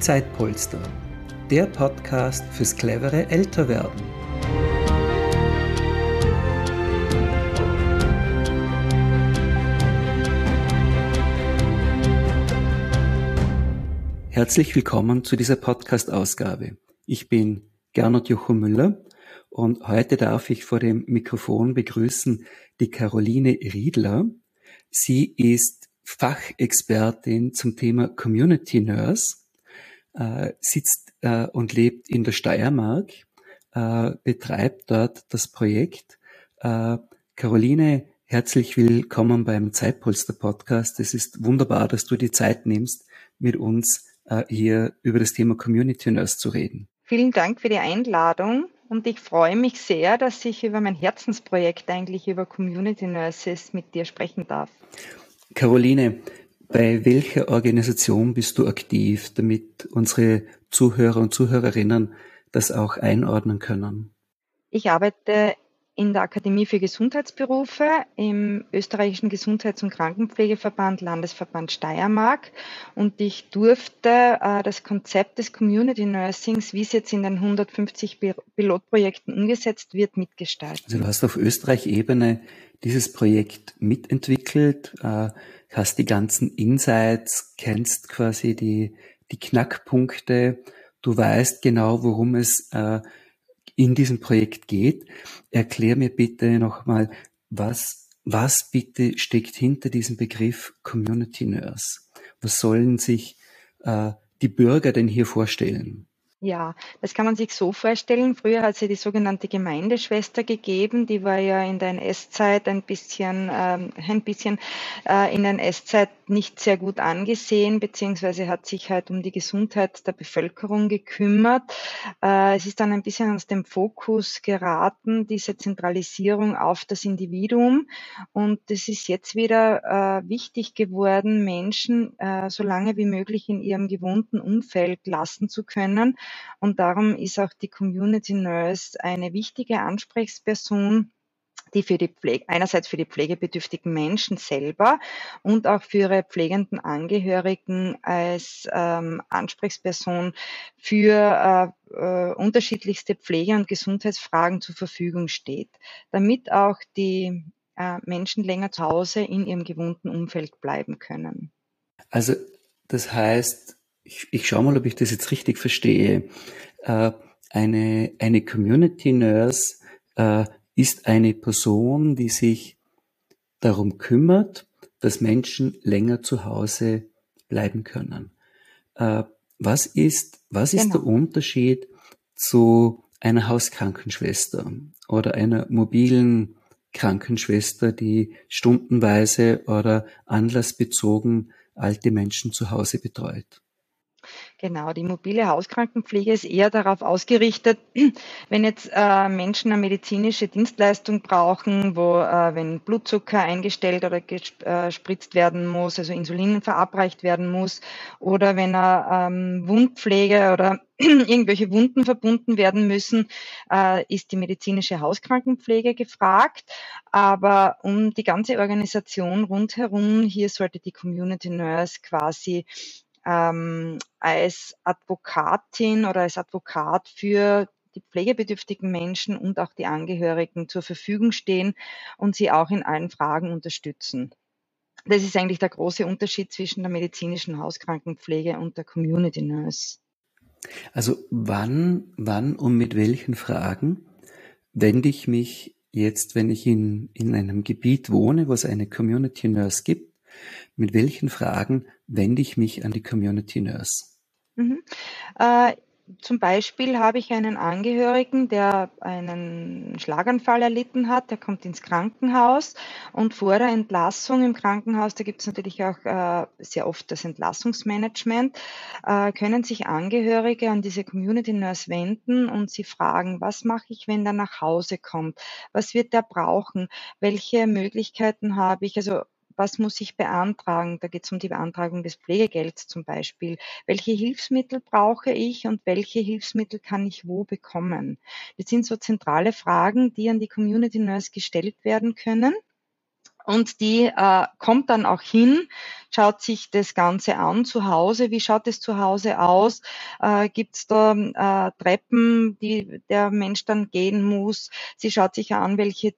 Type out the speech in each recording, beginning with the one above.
Zeitpolster, der Podcast fürs clevere Älterwerden. Herzlich willkommen zu dieser Podcast-Ausgabe. Ich bin Gernot Jocho Müller und heute darf ich vor dem Mikrofon begrüßen die Caroline Riedler. Sie ist Fachexpertin zum Thema Community Nurse äh, sitzt äh, und lebt in der Steiermark, äh, betreibt dort das Projekt. Äh, Caroline, herzlich willkommen beim Zeitpolster Podcast. Es ist wunderbar, dass du die Zeit nimmst, mit uns äh, hier über das Thema Community Nurse zu reden. Vielen Dank für die Einladung. Und ich freue mich sehr, dass ich über mein Herzensprojekt eigentlich über Community Nurses mit dir sprechen darf. Caroline, bei welcher Organisation bist du aktiv, damit unsere Zuhörer und Zuhörerinnen das auch einordnen können? Ich arbeite in der Akademie für Gesundheitsberufe im österreichischen Gesundheits- und Krankenpflegeverband Landesverband Steiermark und ich durfte äh, das Konzept des Community Nursings, wie es jetzt in den 150 Pilotprojekten umgesetzt wird, mitgestalten. Also du hast auf Österreich-Ebene dieses Projekt mitentwickelt. Äh, hast die ganzen Insights, kennst quasi die, die Knackpunkte, du weißt genau, worum es äh, in diesem Projekt geht. Erklär mir bitte nochmal, was, was bitte steckt hinter diesem Begriff Community Nurse? Was sollen sich äh, die Bürger denn hier vorstellen? Ja, das kann man sich so vorstellen. Früher hat es ja die sogenannte Gemeindeschwester gegeben. Die war ja in der NS-Zeit ein bisschen, ähm, ein bisschen äh, in der NS-Zeit nicht sehr gut angesehen, beziehungsweise hat sich halt um die Gesundheit der Bevölkerung gekümmert. Äh, es ist dann ein bisschen aus dem Fokus geraten, diese Zentralisierung auf das Individuum. Und es ist jetzt wieder äh, wichtig geworden, Menschen äh, so lange wie möglich in ihrem gewohnten Umfeld lassen zu können und darum ist auch die Community Nurse eine wichtige Ansprechperson die für die Pflege, einerseits für die pflegebedürftigen Menschen selber und auch für ihre pflegenden Angehörigen als ähm, Ansprechperson für äh, äh, unterschiedlichste Pflege- und Gesundheitsfragen zur Verfügung steht, damit auch die äh, Menschen länger zu Hause in ihrem gewohnten Umfeld bleiben können. Also das heißt, ich, ich schaue mal, ob ich das jetzt richtig verstehe. Äh, eine, eine Community Nurse äh, ist eine Person, die sich darum kümmert, dass Menschen länger zu Hause bleiben können. Äh, was ist, was ist genau. der Unterschied zu einer Hauskrankenschwester oder einer mobilen Krankenschwester, die stundenweise oder anlassbezogen alte Menschen zu Hause betreut? Genau, die mobile Hauskrankenpflege ist eher darauf ausgerichtet, wenn jetzt äh, Menschen eine medizinische Dienstleistung brauchen, wo äh, wenn Blutzucker eingestellt oder gespritzt äh, werden muss, also Insulin verabreicht werden muss, oder wenn er ähm, Wundpflege oder irgendwelche Wunden verbunden werden müssen, äh, ist die medizinische Hauskrankenpflege gefragt. Aber um die ganze Organisation rundherum, hier sollte die Community Nurse quasi ähm, als Advokatin oder als Advokat für die pflegebedürftigen Menschen und auch die Angehörigen zur Verfügung stehen und sie auch in allen Fragen unterstützen. Das ist eigentlich der große Unterschied zwischen der medizinischen Hauskrankenpflege und der Community Nurse. Also wann, wann und mit welchen Fragen wende ich mich jetzt, wenn ich in, in einem Gebiet wohne, wo es eine Community Nurse gibt, mit welchen Fragen wende ich mich an die Community Nurse? Mhm. Äh, zum Beispiel habe ich einen Angehörigen, der einen Schlaganfall erlitten hat, der kommt ins Krankenhaus und vor der Entlassung im Krankenhaus, da gibt es natürlich auch äh, sehr oft das Entlassungsmanagement, äh, können sich Angehörige an diese Community Nurse wenden und sie fragen, was mache ich, wenn der nach Hause kommt? Was wird der brauchen? Welche Möglichkeiten habe ich? Also was muss ich beantragen? Da geht es um die Beantragung des Pflegegelds zum Beispiel. Welche Hilfsmittel brauche ich und welche Hilfsmittel kann ich wo bekommen? Das sind so zentrale Fragen, die an die Community Nurse gestellt werden können. Und die äh, kommt dann auch hin, schaut sich das Ganze an zu Hause. Wie schaut es zu Hause aus? Äh, Gibt es da äh, Treppen, die der Mensch dann gehen muss? Sie schaut sich an, welche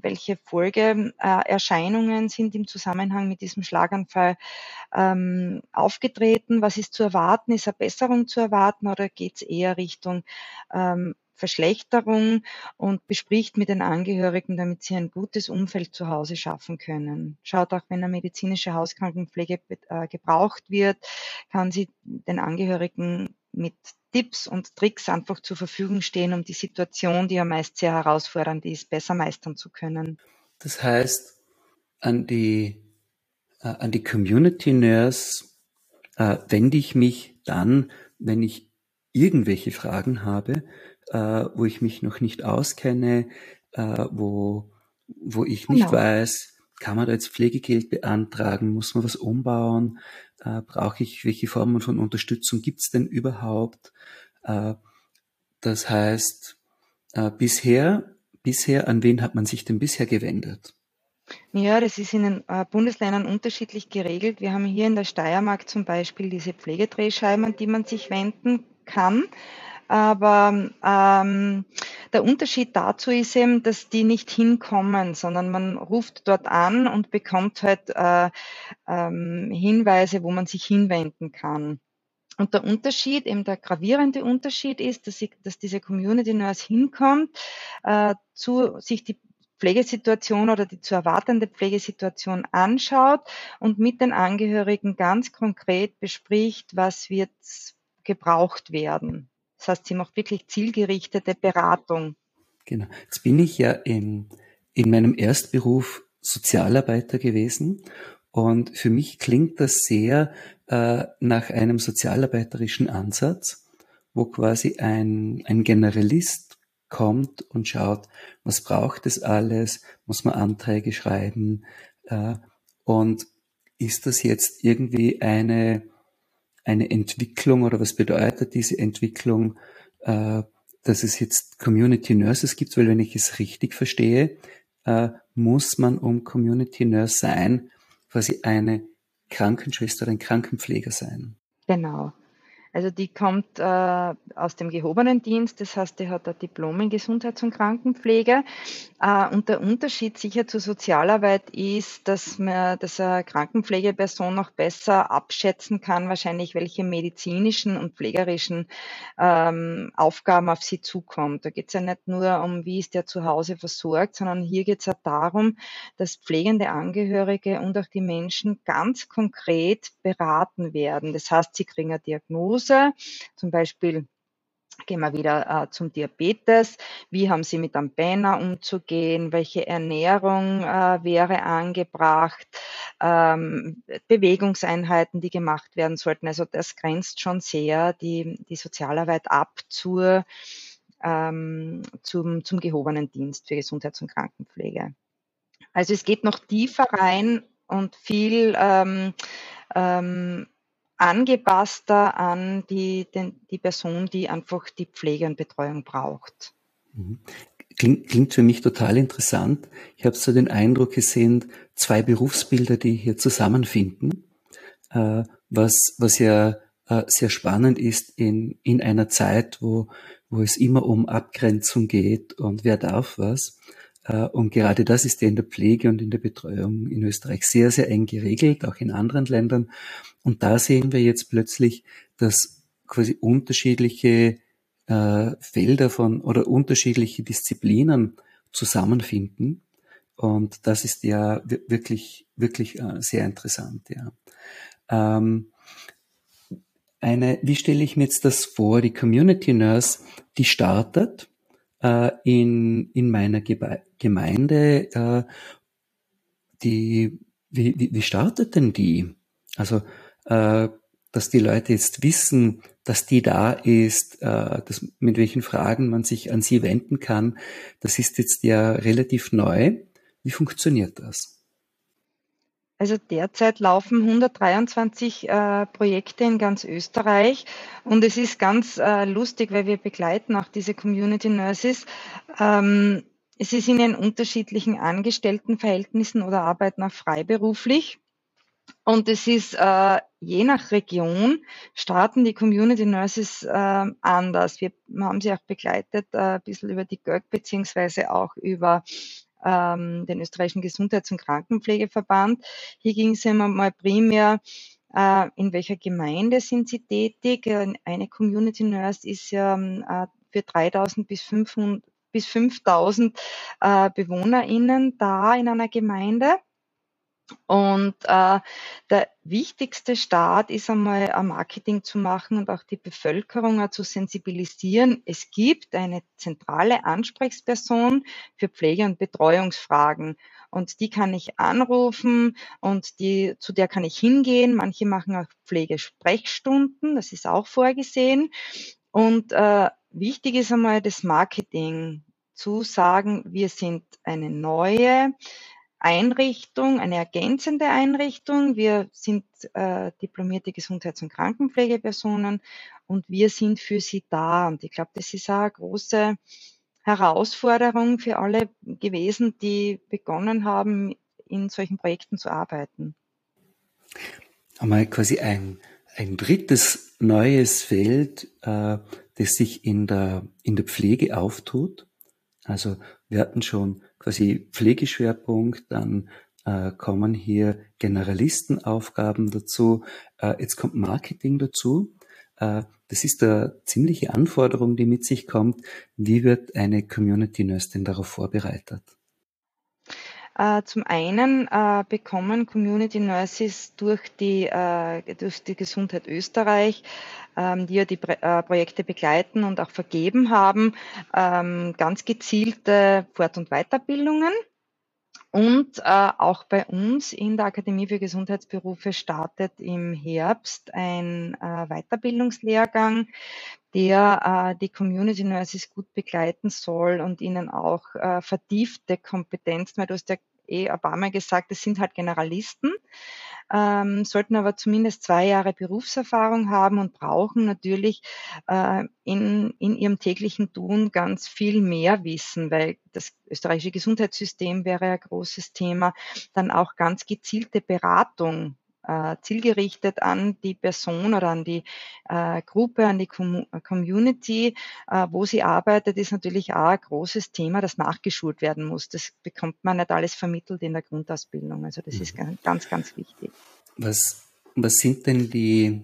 welche Folgeerscheinungen sind im Zusammenhang mit diesem Schlaganfall ähm, aufgetreten? Was ist zu erwarten? Ist eine Besserung zu erwarten oder geht es eher Richtung ähm, Verschlechterung und bespricht mit den Angehörigen, damit sie ein gutes Umfeld zu Hause schaffen können. Schaut auch, wenn eine medizinische Hauskrankenpflege äh, gebraucht wird, kann sie den Angehörigen mit Tipps und Tricks einfach zur Verfügung stehen, um die Situation, die ja meist sehr herausfordernd ist, besser meistern zu können. Das heißt, an die, äh, an die Community Nurse äh, wende ich mich dann, wenn ich irgendwelche Fragen habe, äh, wo ich mich noch nicht auskenne, äh, wo, wo ich nicht genau. weiß, kann man da jetzt Pflegegeld beantragen, muss man was umbauen, äh, brauche ich, welche Formen von Unterstützung gibt es denn überhaupt? Äh, das heißt, äh, bisher, bisher, an wen hat man sich denn bisher gewendet? Ja, das ist in den äh, Bundesländern unterschiedlich geregelt. Wir haben hier in der Steiermark zum Beispiel diese Pflegedrehscheiben, an die man sich wenden kann. Aber ähm, der Unterschied dazu ist eben, dass die nicht hinkommen, sondern man ruft dort an und bekommt halt äh, ähm, Hinweise, wo man sich hinwenden kann. Und der Unterschied, eben der gravierende Unterschied ist, dass, ich, dass diese Community Nurse hinkommt, äh, zu sich die Pflegesituation oder die zu erwartende Pflegesituation anschaut und mit den Angehörigen ganz konkret bespricht, was wird gebraucht werden. Das heißt, sie macht wirklich zielgerichtete Beratung. Genau. Jetzt bin ich ja in, in meinem Erstberuf Sozialarbeiter gewesen und für mich klingt das sehr äh, nach einem sozialarbeiterischen Ansatz, wo quasi ein, ein Generalist kommt und schaut, was braucht es alles, muss man Anträge schreiben äh, und ist das jetzt irgendwie eine eine Entwicklung oder was bedeutet diese Entwicklung, äh, dass es jetzt Community Nurses gibt, weil wenn ich es richtig verstehe, äh, muss man um Community Nurse sein, quasi eine Krankenschwester, ein Krankenpfleger sein. Genau. Also die kommt äh, aus dem gehobenen Dienst, das heißt, die hat ein Diplom in Gesundheits- und Krankenpflege. Äh, und der Unterschied sicher zur Sozialarbeit ist, dass man, dass eine Krankenpflegeperson noch besser abschätzen kann, wahrscheinlich welche medizinischen und pflegerischen ähm, Aufgaben auf sie zukommt. Da geht es ja nicht nur um, wie ist der zu Hause versorgt, sondern hier geht es auch darum, dass pflegende Angehörige und auch die Menschen ganz konkret beraten werden. Das heißt, sie kriegen eine Diagnose Diagnose, zum Beispiel Gehen wir wieder äh, zum Diabetes. Wie haben Sie mit einem Banner umzugehen? Welche Ernährung äh, wäre angebracht? Ähm, Bewegungseinheiten, die gemacht werden sollten. Also das grenzt schon sehr die, die Sozialarbeit ab zur, ähm, zum, zum gehobenen Dienst für Gesundheits- und Krankenpflege. Also es geht noch tiefer rein und viel ähm, ähm, angepasster an die, den, die Person, die einfach die Pflege und Betreuung braucht. Mhm. Klingt, klingt für mich total interessant. Ich habe so den Eindruck, es sind zwei Berufsbilder, die hier zusammenfinden, äh, was, was ja äh, sehr spannend ist in, in einer Zeit, wo, wo es immer um Abgrenzung geht und wer darf was. Äh, und gerade das ist ja in der Pflege und in der Betreuung in Österreich sehr, sehr eng geregelt, auch in anderen Ländern. Und da sehen wir jetzt plötzlich, dass quasi unterschiedliche äh, Felder von oder unterschiedliche Disziplinen zusammenfinden. Und das ist ja wirklich, wirklich äh, sehr interessant, ja. Ähm, eine, wie stelle ich mir jetzt das vor? Die Community Nurse, die startet äh, in, in meiner Gebe Gemeinde, äh, die, wie, wie, wie startet denn die? Also, äh, dass die Leute jetzt wissen, dass die da ist, äh, dass, mit welchen Fragen man sich an sie wenden kann, das ist jetzt ja relativ neu. Wie funktioniert das? Also derzeit laufen 123 äh, Projekte in ganz Österreich und es ist ganz äh, lustig, weil wir begleiten auch diese Community Nurses. Ähm, Sie sind in unterschiedlichen Angestelltenverhältnissen oder arbeiten auch freiberuflich. Und es ist äh, je nach Region starten die Community Nurses äh, anders. Wir haben sie auch begleitet, äh, ein bisschen über die GÖG beziehungsweise auch über ähm, den österreichischen Gesundheits- und Krankenpflegeverband. Hier ging es immer mal primär, äh, in welcher Gemeinde sind sie tätig. Eine Community Nurse ist ja äh, für 3000 bis 500 bis 5000 äh, BewohnerInnen da in einer Gemeinde. Und äh, der wichtigste Start ist einmal ein Marketing zu machen und auch die Bevölkerung zu sensibilisieren. Es gibt eine zentrale Ansprechperson für Pflege- und Betreuungsfragen. Und die kann ich anrufen und die, zu der kann ich hingehen. Manche machen auch Pflegesprechstunden, das ist auch vorgesehen. Und äh, wichtig ist einmal das Marketing zu sagen, wir sind eine neue Einrichtung, eine ergänzende Einrichtung. Wir sind äh, diplomierte Gesundheits- und Krankenpflegepersonen und wir sind für Sie da. Und ich glaube, das ist auch eine große Herausforderung für alle gewesen, die begonnen haben, in solchen Projekten zu arbeiten. Einmal quasi ein, ein drittes neues Feld, äh, das sich in der, in der Pflege auftut. Also wir hatten schon quasi Pflegeschwerpunkt, dann äh, kommen hier Generalistenaufgaben dazu, äh, jetzt kommt Marketing dazu. Äh, das ist eine ziemliche Anforderung, die mit sich kommt. Wie wird eine Community Nurse denn darauf vorbereitet? Äh, zum einen äh, bekommen Community Nurses durch die, äh, durch die Gesundheit Österreich, ähm, die ja die Projekte begleiten und auch vergeben haben, ähm, ganz gezielte Fort- und Weiterbildungen. Und äh, auch bei uns in der Akademie für Gesundheitsberufe startet im Herbst ein äh, Weiterbildungslehrgang, der äh, die Community Nurses gut begleiten soll und ihnen auch äh, vertiefte Kompetenzen, weil du hast ja eh Mal gesagt, es sind halt Generalisten, ähm, sollten aber zumindest zwei Jahre Berufserfahrung haben und brauchen natürlich äh, in, in ihrem täglichen Tun ganz viel mehr Wissen, weil das österreichische Gesundheitssystem wäre ein großes Thema, dann auch ganz gezielte Beratung äh, zielgerichtet an die Person oder an die äh, Gruppe, an die Com Community, äh, wo sie arbeitet, ist natürlich auch ein großes Thema, das nachgeschult werden muss. Das bekommt man nicht alles vermittelt in der Grundausbildung. Also das ist mhm. ganz, ganz wichtig. Was, was sind denn die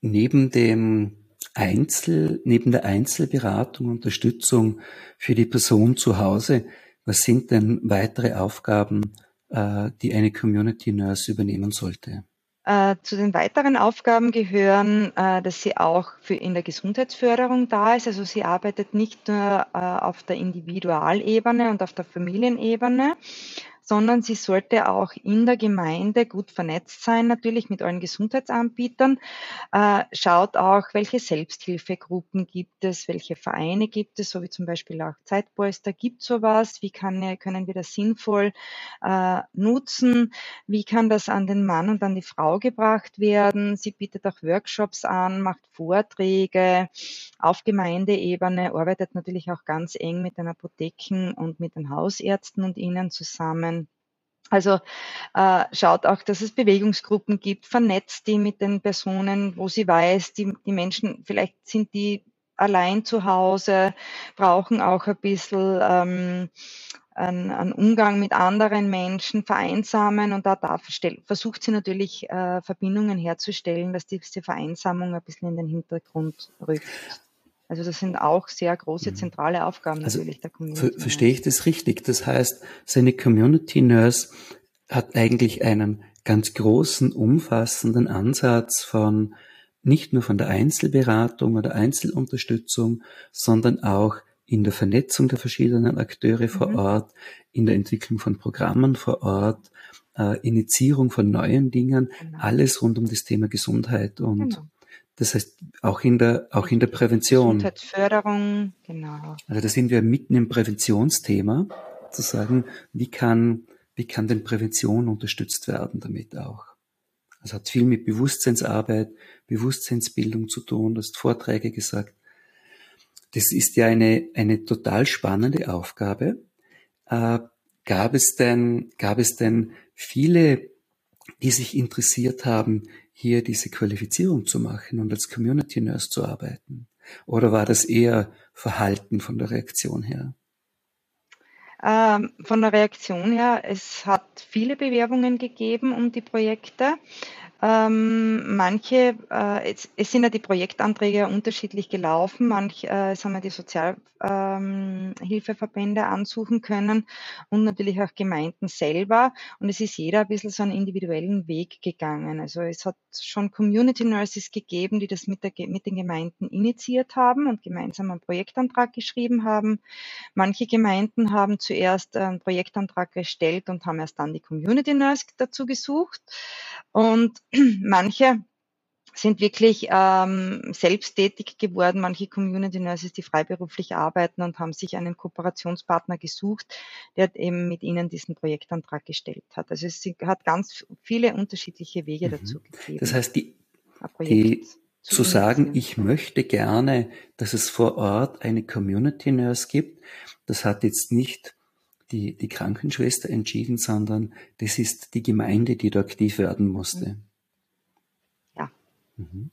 neben dem Einzel, neben der Einzelberatung, Unterstützung für die Person zu Hause, was sind denn weitere Aufgaben, äh, die eine Community Nurse übernehmen sollte? Äh, zu den weiteren Aufgaben gehören, äh, dass sie auch für in der Gesundheitsförderung da ist. Also sie arbeitet nicht nur auf der Individualebene und auf der Familienebene, sondern sie sollte auch in der Gemeinde gut vernetzt sein, natürlich mit allen Gesundheitsanbietern. Äh, schaut auch, welche Selbsthilfegruppen gibt es, welche Vereine gibt es, so wie zum Beispiel auch Zeitpolster. Gibt sowas? Wie kann, können wir das sinnvoll äh, nutzen? Wie kann das an den Mann und an die Frau gebracht werden? Sie bietet auch Workshops an, macht Vorträge auf Gemeindeebene, arbeitet natürlich auch ganz eng mit den Apotheken und mit den Hausärzten und ihnen zusammen. Also äh, schaut auch, dass es Bewegungsgruppen gibt, vernetzt die mit den Personen, wo sie weiß, die, die Menschen, vielleicht sind die allein zu Hause, brauchen auch ein bisschen ähm, einen, einen Umgang mit anderen Menschen, vereinsamen und da, da versucht sie natürlich äh, Verbindungen herzustellen, dass diese Vereinsamung ein bisschen in den Hintergrund rückt. Also das sind auch sehr große mhm. zentrale Aufgaben also natürlich der Community. Ver verstehe ich das richtig? Das heißt, seine Community Nurse hat eigentlich einen ganz großen, umfassenden Ansatz von nicht nur von der Einzelberatung oder Einzelunterstützung, sondern auch in der Vernetzung der verschiedenen Akteure mhm. vor Ort, in der Entwicklung von Programmen vor Ort, äh, Initiierung von neuen Dingen, genau. alles rund um das Thema Gesundheit und genau. Das heißt, auch in der, auch in der Prävention. Gesundheitsförderung, genau. Also da sind wir mitten im Präventionsthema, zu sagen, wie kann, wie kann denn Prävention unterstützt werden damit auch? Das hat viel mit Bewusstseinsarbeit, Bewusstseinsbildung zu tun, du hast Vorträge gesagt. Das ist ja eine, eine total spannende Aufgabe, Äh, gab es denn, gab es denn viele, die sich interessiert haben, hier diese Qualifizierung zu machen und als Community Nurse zu arbeiten? Oder war das eher Verhalten von der Reaktion her? Ähm, von der Reaktion her, es hat viele Bewerbungen gegeben um die Projekte. Ähm, manche, äh, es, es, sind ja die Projektanträge unterschiedlich gelaufen. Manche äh, haben wir die Sozialhilfeverbände ähm, ansuchen können und natürlich auch Gemeinden selber. Und es ist jeder ein bisschen so einen individuellen Weg gegangen. Also es hat schon Community Nurses gegeben, die das mit, der, mit den Gemeinden initiiert haben und gemeinsam einen Projektantrag geschrieben haben. Manche Gemeinden haben zuerst einen Projektantrag gestellt und haben erst dann die Community Nurse dazu gesucht. Und manche sind wirklich ähm, selbsttätig geworden, manche Community Nurses, die freiberuflich arbeiten und haben sich einen Kooperationspartner gesucht, der eben mit ihnen diesen Projektantrag gestellt hat. Also es hat ganz viele unterschiedliche Wege mhm. dazu gegeben. Das heißt, die, die zu, zu sagen, ich möchte gerne, dass es vor Ort eine Community Nurse gibt, das hat jetzt nicht die, die Krankenschwester entschieden, sondern das ist die Gemeinde, die da aktiv werden musste. Mhm. Mhm.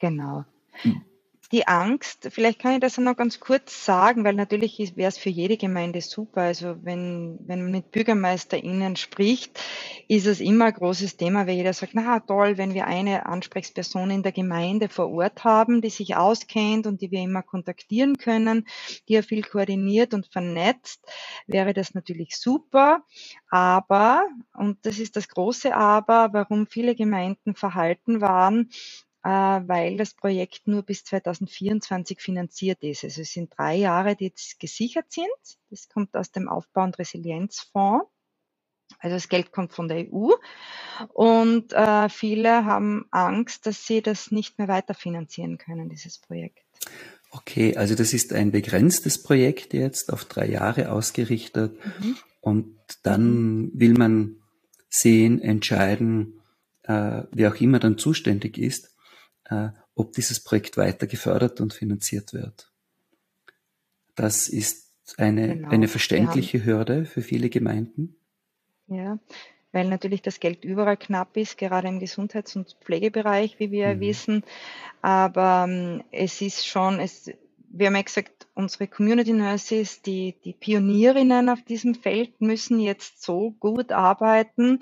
Genau. Mhm die Angst, vielleicht kann ich das noch ganz kurz sagen, weil natürlich wäre es für jede Gemeinde super. Also wenn, wenn man mit BürgermeisterInnen spricht, ist es immer ein großes Thema, weil jeder sagt, na toll, wenn wir eine Ansprechperson in der Gemeinde vor Ort haben, die sich auskennt und die wir immer kontaktieren können, die ja viel koordiniert und vernetzt, wäre das natürlich super. Aber, und das ist das große Aber, warum viele Gemeinden verhalten waren, weil das Projekt nur bis 2024 finanziert ist. Also es sind drei Jahre, die jetzt gesichert sind. Das kommt aus dem Aufbau- und Resilienzfonds. Also das Geld kommt von der EU und äh, viele haben Angst, dass sie das nicht mehr weiterfinanzieren können, dieses Projekt. Okay, also das ist ein begrenztes Projekt jetzt auf drei Jahre ausgerichtet mhm. und dann will man sehen, entscheiden, äh, wer auch immer dann zuständig ist, äh, ob dieses Projekt weiter gefördert und finanziert wird. Das ist eine, genau. eine verständliche Hürde für viele Gemeinden. Ja, weil natürlich das Geld überall knapp ist, gerade im Gesundheits- und Pflegebereich, wie wir mhm. wissen. Aber ähm, es ist schon, es, wir haben ja gesagt, unsere Community Nurses, die, die Pionierinnen auf diesem Feld müssen jetzt so gut arbeiten,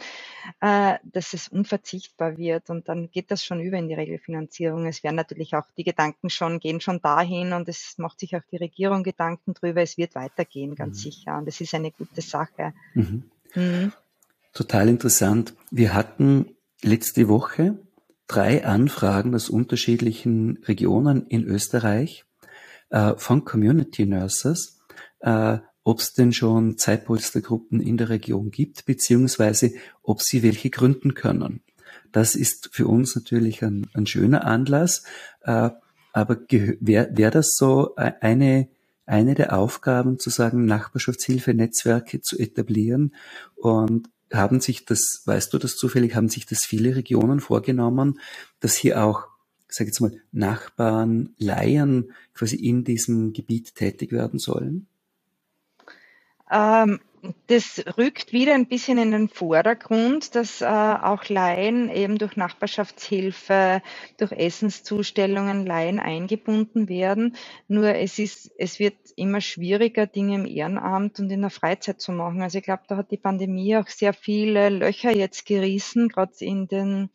äh, dass es unverzichtbar wird. Und dann geht das schon über in die Regelfinanzierung. Es werden natürlich auch die Gedanken schon, gehen schon dahin und es macht sich auch die Regierung Gedanken drüber. Es wird weitergehen, ganz mhm. sicher. Und es ist eine gute Sache. Mhm. Mhm. Total interessant. Wir hatten letzte Woche drei Anfragen aus unterschiedlichen Regionen in Österreich äh, von Community Nurses, äh, ob es denn schon Zeitpolstergruppen in der Region gibt, beziehungsweise ob sie welche gründen können. Das ist für uns natürlich ein, ein schöner Anlass, äh, aber wäre wär das so e-, eine, eine der Aufgaben, zu sagen, Nachbarschaftshilfe-Netzwerke zu etablieren und haben sich das, weißt du das zufällig, haben sich das viele Regionen vorgenommen, dass hier auch sage jetzt mal, Nachbarn, Laien quasi in diesem Gebiet tätig werden sollen? Ähm, das rückt wieder ein bisschen in den Vordergrund, dass äh, auch Laien eben durch Nachbarschaftshilfe, durch Essenszustellungen Laien eingebunden werden. Nur es ist, es wird immer schwieriger, Dinge im Ehrenamt und in der Freizeit zu machen. Also ich glaube, da hat die Pandemie auch sehr viele Löcher jetzt gerissen, gerade in den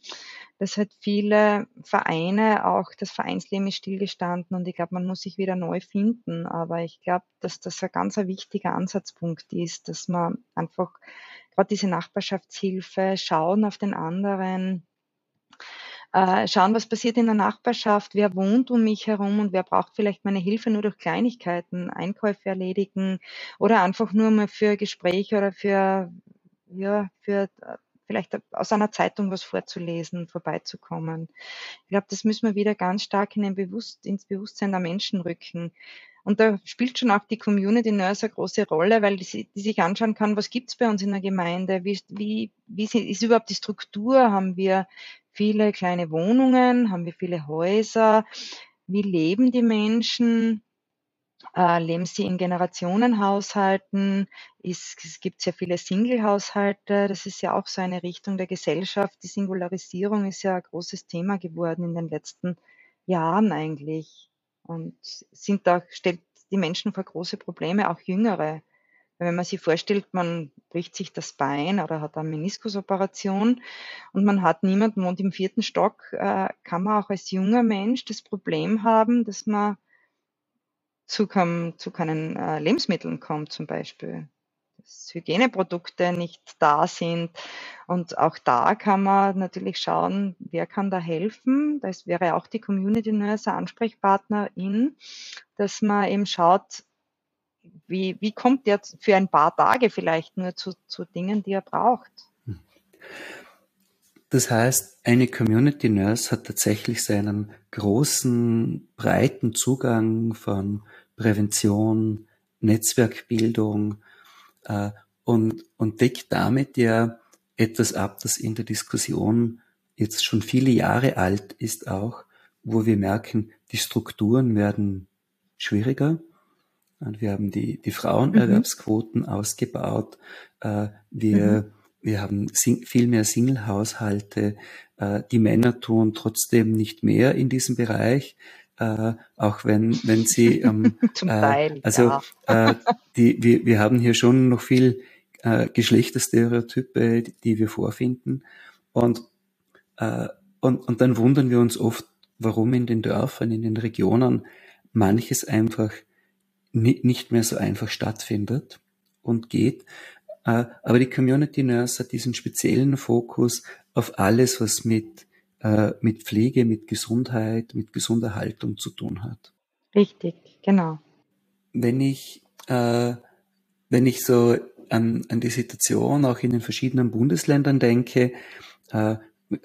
dass halt viele Vereine, auch das Vereinsleben ist stillgestanden und ich glaube, man muss sich wieder neu finden. Aber ich glaube, dass das ein ganz wichtiger Ansatzpunkt ist, dass man einfach gerade diese Nachbarschaftshilfe schauen auf den anderen, äh, schauen, was passiert in der Nachbarschaft, wer wohnt um mich herum und wer braucht vielleicht meine Hilfe nur durch Kleinigkeiten, Einkäufe erledigen oder einfach nur mal für Gespräche oder für ja, für vielleicht aus einer Zeitung was vorzulesen, vorbeizukommen. Ich glaube, das müssen wir wieder ganz stark in den Bewusst ins Bewusstsein der Menschen rücken. Und da spielt schon auch die Community Nurse eine große Rolle, weil die, die sich anschauen kann, was gibt's bei uns in der Gemeinde, wie, wie, wie ist überhaupt die Struktur, haben wir viele kleine Wohnungen, haben wir viele Häuser, wie leben die Menschen, äh, leben sie in Generationenhaushalten? Ist, es gibt sehr viele Single-Haushalte. Das ist ja auch so eine Richtung der Gesellschaft. Die Singularisierung ist ja ein großes Thema geworden in den letzten Jahren eigentlich und sind da, stellt die Menschen vor große Probleme, auch Jüngere. Wenn man sich vorstellt, man bricht sich das Bein oder hat eine Meniskusoperation und man hat niemanden und im vierten Stock, äh, kann man auch als junger Mensch das Problem haben, dass man zu, zu keinen äh, Lebensmitteln kommt zum Beispiel. Dass Hygieneprodukte nicht da sind. Und auch da kann man natürlich schauen, wer kann da helfen. Das wäre auch die Community Nurse Ansprechpartnerin, dass man eben schaut, wie, wie kommt der für ein paar Tage vielleicht nur zu, zu Dingen, die er braucht. Das heißt, eine Community Nurse hat tatsächlich seinen großen, breiten Zugang von Prävention, Netzwerkbildung äh, und, und deckt damit ja etwas ab, das in der Diskussion jetzt schon viele Jahre alt ist auch, wo wir merken, die Strukturen werden schwieriger. Und wir haben die, die Frauenerwerbsquoten mhm. ausgebaut. Äh, wir, mhm. Wir haben viel mehr Single-Haushalte. Äh, die Männer tun trotzdem nicht mehr in diesem Bereich äh, auch wenn, wenn sie ähm, Zum äh, Teil, also ja. die, wir, wir haben hier schon noch viel Geschlechterstereotype, die, wir vorfinden und, und, und dann wundern wir uns oft, warum in den Dörfern, in den Regionen manches einfach nicht mehr so einfach stattfindet und geht. Äh, aber die Community Nurse hat diesen speziellen Fokus auf alles, was mit äh, mit Pflege, mit Gesundheit, mit gesunder Haltung zu tun hat. Richtig, genau. Wenn ich, äh, wenn ich so an, an die Situation auch in den verschiedenen Bundesländern denke, äh,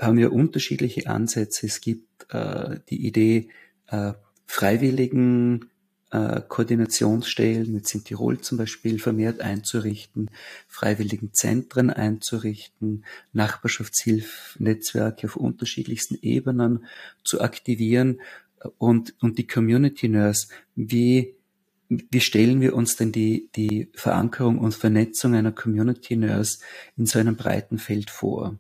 haben wir unterschiedliche Ansätze. Es gibt äh, die Idee, äh, freiwilligen Koordinationsstellen, jetzt in Tirol zum Beispiel, vermehrt einzurichten, freiwilligen Zentren einzurichten, Nachbarschaftshilfnetzwerke auf unterschiedlichsten Ebenen zu aktivieren und, und die Community Nurse, wie, wie stellen wir uns denn die, die Verankerung und Vernetzung einer Community Nurse in so einem breiten Feld vor?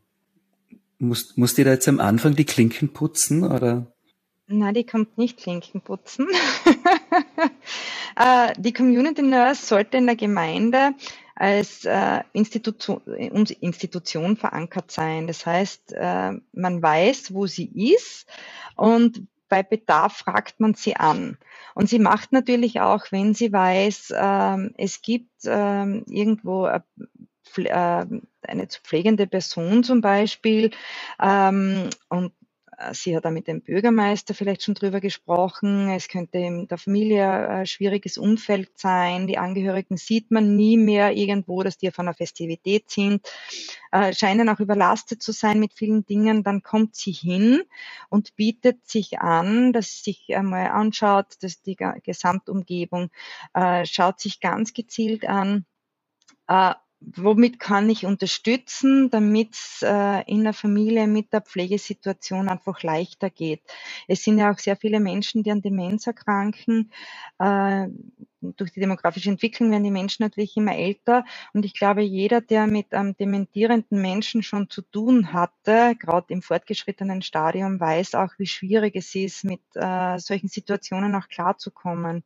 Muss, muss die da jetzt am Anfang die Klinken putzen oder? Na, die kommt nicht Klinken putzen. Äh, die Community Nurse sollte in der Gemeinde als äh, Institution, Institution verankert sein. Das heißt, äh, man weiß, wo sie ist und bei Bedarf fragt man sie an. Und sie macht natürlich auch, wenn sie weiß, ähm, es gibt ähm, irgendwo eine zu pflegende Person zum Beispiel ähm, und sie hat da mit dem Bürgermeister vielleicht schon drüber gesprochen. Es könnte in der Familie ein schwieriges Umfeld sein. Die Angehörigen sieht man nie mehr irgendwo, dass die auf einer Festivität sind, äh, scheinen auch überlastet zu sein mit vielen Dingen. Dann kommt sie hin und bietet sich an, dass sie sich einmal anschaut, dass die Gesamtumgebung äh, schaut sich ganz gezielt an, womit kann ich unterstützen, damit es äh, in der Familie mit der Pflegesituation einfach leichter geht. Es sind ja auch sehr viele Menschen, die an Demenz erkranken. Äh, durch die demografische Entwicklung werden die Menschen natürlich immer älter. Und ich glaube, jeder, der mit einem dementierenden Menschen schon zu tun hatte, gerade im fortgeschrittenen Stadium, weiß auch, wie schwierig es ist, mit äh, solchen Situationen auch klarzukommen.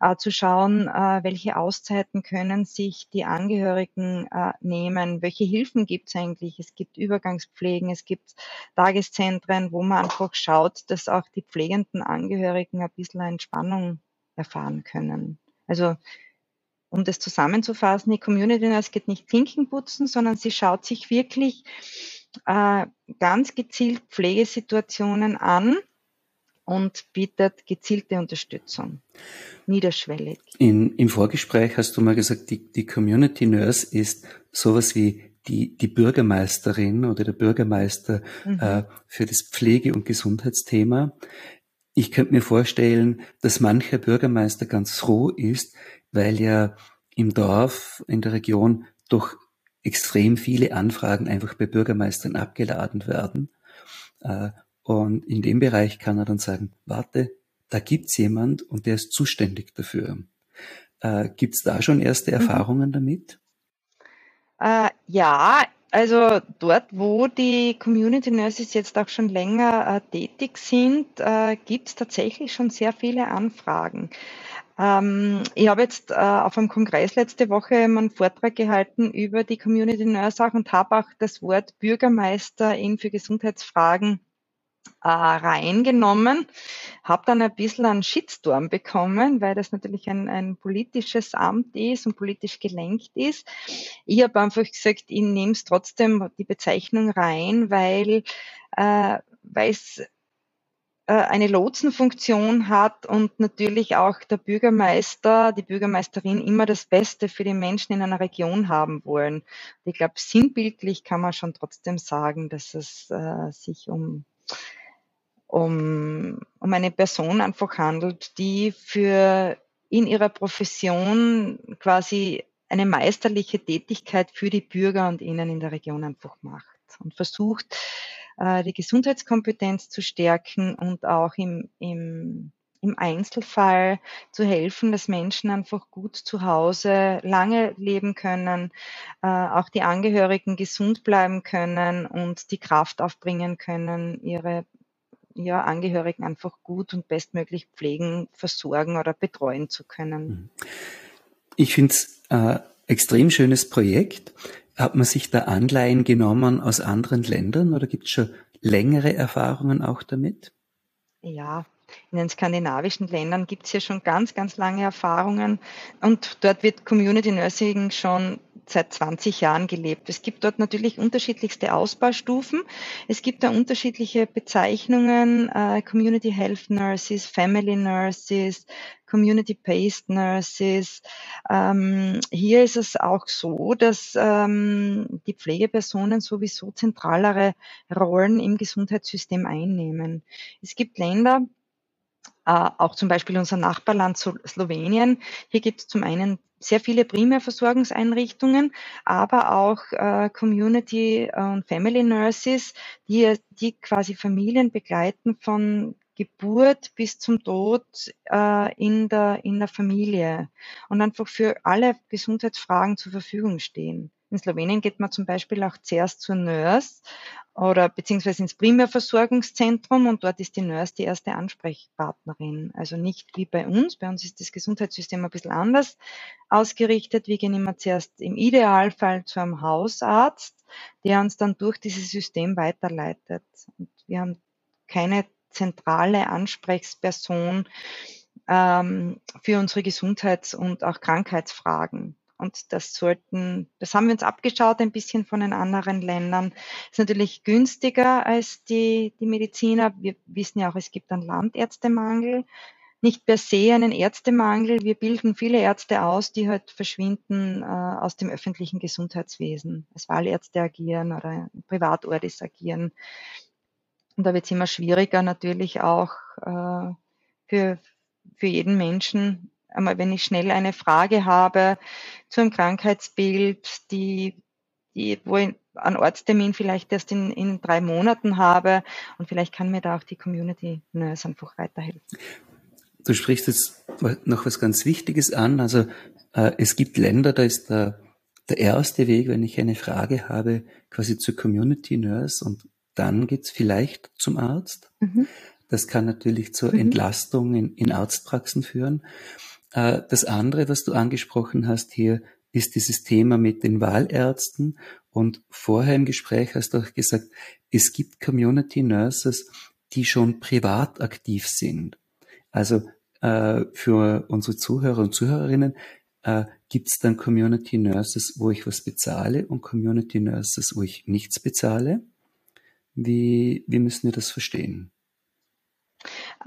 Äh, zu schauen, äh, welche Auszeiten können sich die Angehörigen äh, nehmen, welche Hilfen gibt es eigentlich. Es gibt Übergangspflegen, es gibt Tageszentren, wo man einfach schaut, dass auch die pflegenden Angehörigen ein bisschen Entspannung erfahren können. Also um das zusammenzufassen, die Community Nurse geht nicht Klinken putzen, sondern sie schaut sich wirklich äh, ganz gezielt Pflegesituationen an und bietet gezielte Unterstützung, niederschwellig. In, Im Vorgespräch hast du mal gesagt, die, die Community Nurse ist sowas wie die, die Bürgermeisterin oder der Bürgermeister mhm. äh, für das Pflege- und Gesundheitsthema. Ich könnte mir vorstellen, dass mancher Bürgermeister ganz froh ist, weil ja im Dorf, in der Region doch extrem viele Anfragen einfach bei Bürgermeistern abgeladen werden. Äh, und in dem Bereich kann er dann sagen, warte, da gibt's jemand und der ist zuständig dafür. Äh, gibt's da schon erste mhm. Erfahrungen damit? Äh, ja, also dort, wo die Community Nurses jetzt auch schon länger äh, tätig sind, äh, gibt es tatsächlich schon sehr viele Anfragen. Ähm, ich habe jetzt äh, auf einem Kongress letzte Woche einen Vortrag gehalten über die Community Nurse und habe auch das Wort Bürgermeister in für Gesundheitsfragen äh, reingenommen, habe dann ein bisschen einen Shitstorm bekommen, weil das natürlich ein, ein politisches Amt ist und politisch gelenkt ist. Ich habe einfach gesagt, ich nehme es trotzdem die Bezeichnung rein, weil äh, es äh, eine Lotsenfunktion hat und natürlich auch der Bürgermeister, die Bürgermeisterin immer das Beste für die Menschen in einer Region haben wollen. Ich glaube, sinnbildlich kann man schon trotzdem sagen, dass es äh, sich um um, um eine Person einfach handelt, die für in ihrer Profession quasi eine meisterliche Tätigkeit für die Bürger und ihnen in der Region einfach macht und versucht, äh, die Gesundheitskompetenz zu stärken und auch im, im, im Einzelfall zu helfen, dass Menschen einfach gut zu Hause lange leben können, äh, auch die Angehörigen gesund bleiben können und die Kraft aufbringen können, ihre ja, Angehörigen einfach gut und bestmöglich pflegen, versorgen oder betreuen zu können. Mhm. Ich finde es äh, extrem schönes Projekt. Hat man sich da Anleihen genommen aus anderen Ländern oder gibt es schon längere Erfahrungen auch damit? Ja, in den skandinavischen Ländern gibt es ja schon ganz, ganz lange Erfahrungen und dort wird Community Nursing schon seit 20 Jahren gelebt. Es gibt dort natürlich unterschiedlichste Ausbaustufen. Es gibt da unterschiedliche Bezeichnungen, äh, Community Health Nurses, Family Nurses, Community-Based Nurses. Ähm, hier ist es auch so, dass ähm, die Pflegepersonen sowieso zentralere Rollen im Gesundheitssystem einnehmen. Es gibt Länder, äh, auch zum Beispiel unser Nachbarland Slowenien. Hier gibt es zum einen sehr viele Primärversorgungseinrichtungen, aber auch äh, Community und Family Nurses, die, die quasi Familien begleiten von Geburt bis zum Tod äh, in, der, in der Familie und einfach für alle Gesundheitsfragen zur Verfügung stehen. In Slowenien geht man zum Beispiel auch zuerst zur Nurse oder beziehungsweise ins Primärversorgungszentrum und dort ist die Nurse die erste Ansprechpartnerin. Also nicht wie bei uns. Bei uns ist das Gesundheitssystem ein bisschen anders ausgerichtet. Wir gehen immer zuerst im Idealfall zu einem Hausarzt, der uns dann durch dieses System weiterleitet. Und wir haben keine zentrale Ansprechperson ähm, für unsere Gesundheits- und auch Krankheitsfragen. Und das sollten, das haben wir uns abgeschaut ein bisschen von den anderen Ländern. Ist natürlich günstiger als die, die Mediziner. Wir wissen ja auch, es gibt einen Landärztemangel. Nicht per se einen Ärztemangel. Wir bilden viele Ärzte aus, die halt verschwinden äh, aus dem öffentlichen Gesundheitswesen, als Wahlärzte agieren oder Privatordis agieren. Und da wird es immer schwieriger natürlich auch äh, für, für jeden Menschen einmal, wenn ich schnell eine Frage habe zu einem Krankheitsbild, die, die, wo ich einen Ortstermin vielleicht erst in, in drei Monaten habe und vielleicht kann mir da auch die Community Nurse einfach weiterhelfen. Du sprichst jetzt noch was ganz Wichtiges an. Also äh, es gibt Länder, da ist der, der erste Weg, wenn ich eine Frage habe, quasi zur Community Nurse und dann geht's vielleicht zum Arzt. Mhm. Das kann natürlich zur mhm. Entlastung in, in Arztpraxen führen. Äh, das andere, was du angesprochen hast hier, ist dieses Thema mit den Wahlärzten. Und vorher im Gespräch hast du auch gesagt, es gibt Community Nurses, die schon privat aktiv sind. Also äh, für unsere Zuhörer und Zuhörerinnen äh, gibt es dann Community Nurses, wo ich was bezahle und Community Nurses, wo ich nichts bezahle. Wie, wie müssen wir das verstehen?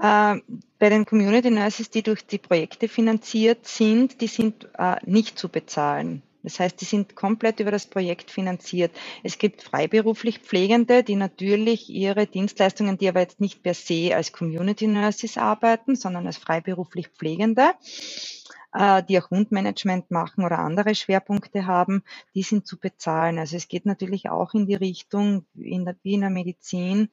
Äh, bei den Community Nurses, die durch die Projekte finanziert sind, die sind äh, nicht zu bezahlen. Das heißt, die sind komplett über das Projekt finanziert. Es gibt freiberuflich Pflegende, die natürlich ihre Dienstleistungen, die aber jetzt nicht per se als Community Nurses arbeiten, sondern als freiberuflich Pflegende, die auch Wundmanagement machen oder andere Schwerpunkte haben, die sind zu bezahlen. Also es geht natürlich auch in die Richtung, in der, wie in der Medizin,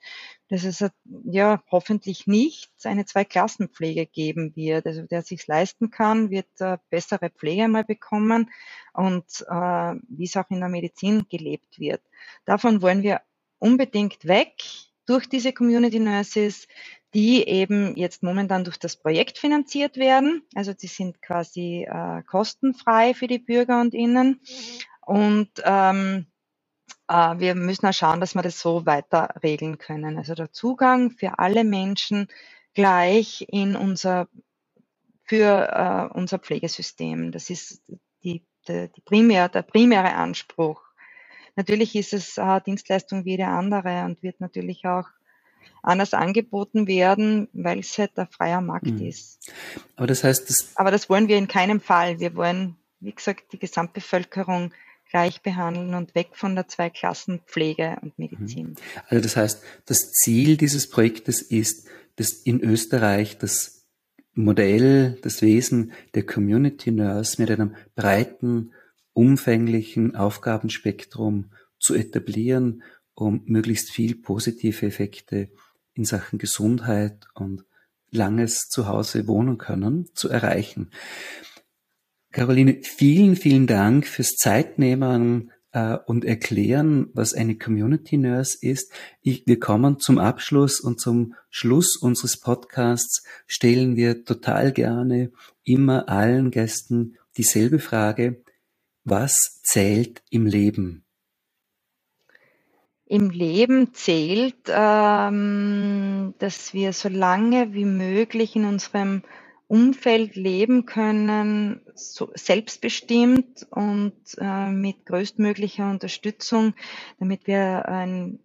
dass es ja hoffentlich nicht eine Zweiklassenpflege geben wird. Also der sich leisten kann, wird äh, bessere Pflege mal bekommen und äh, wie es auch in der Medizin gelebt wird. Davon wollen wir unbedingt weg durch diese Community Nurses, die eben jetzt momentan durch das Projekt finanziert werden. Also die sind quasi äh, kostenfrei für die Bürger und Innen. Und ähm, äh, wir müssen auch schauen, dass wir das so weiter regeln können. Also der Zugang für alle Menschen gleich in unser für äh, unser Pflegesystem. Das ist die, die, die primär, der primäre Anspruch. Natürlich ist es äh, Dienstleistung wie jede andere und wird natürlich auch anders angeboten werden, weil es halt ein freier Markt mhm. ist. Aber das heißt, das aber das wollen wir in keinem Fall. Wir wollen, wie gesagt, die Gesamtbevölkerung gleich behandeln und weg von der Zweiklassenpflege und Medizin. Mhm. Also das heißt, das Ziel dieses Projektes ist, dass in Österreich das Modell, das Wesen der Community Nurse mit einem breiten, umfänglichen Aufgabenspektrum zu etablieren, um möglichst viel positive Effekte in Sachen Gesundheit und langes Zuhause wohnen können, zu erreichen. Caroline, vielen, vielen Dank fürs Zeitnehmen äh, und Erklären, was eine Community Nurse ist. Ich, wir kommen zum Abschluss und zum Schluss unseres Podcasts stellen wir total gerne immer allen Gästen dieselbe Frage. Was zählt im Leben? Im Leben zählt, ähm, dass wir so lange wie möglich in unserem Umfeld leben können, so selbstbestimmt und äh, mit größtmöglicher Unterstützung, damit wir ein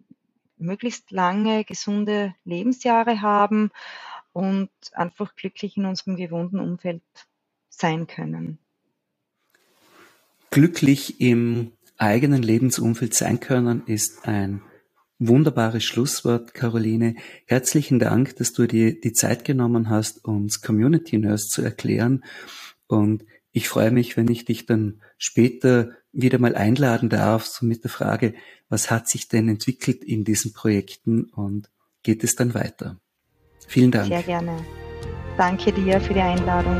möglichst lange gesunde Lebensjahre haben und einfach glücklich in unserem gewohnten Umfeld sein können. Glücklich im eigenen Lebensumfeld sein können, ist ein wunderbares Schlusswort, Caroline. Herzlichen Dank, dass du dir die Zeit genommen hast, uns Community Nurse zu erklären. Und ich freue mich, wenn ich dich dann später wieder mal einladen darf, so mit der Frage, was hat sich denn entwickelt in diesen Projekten und geht es dann weiter? Vielen Dank. Sehr gerne. Danke dir für die Einladung.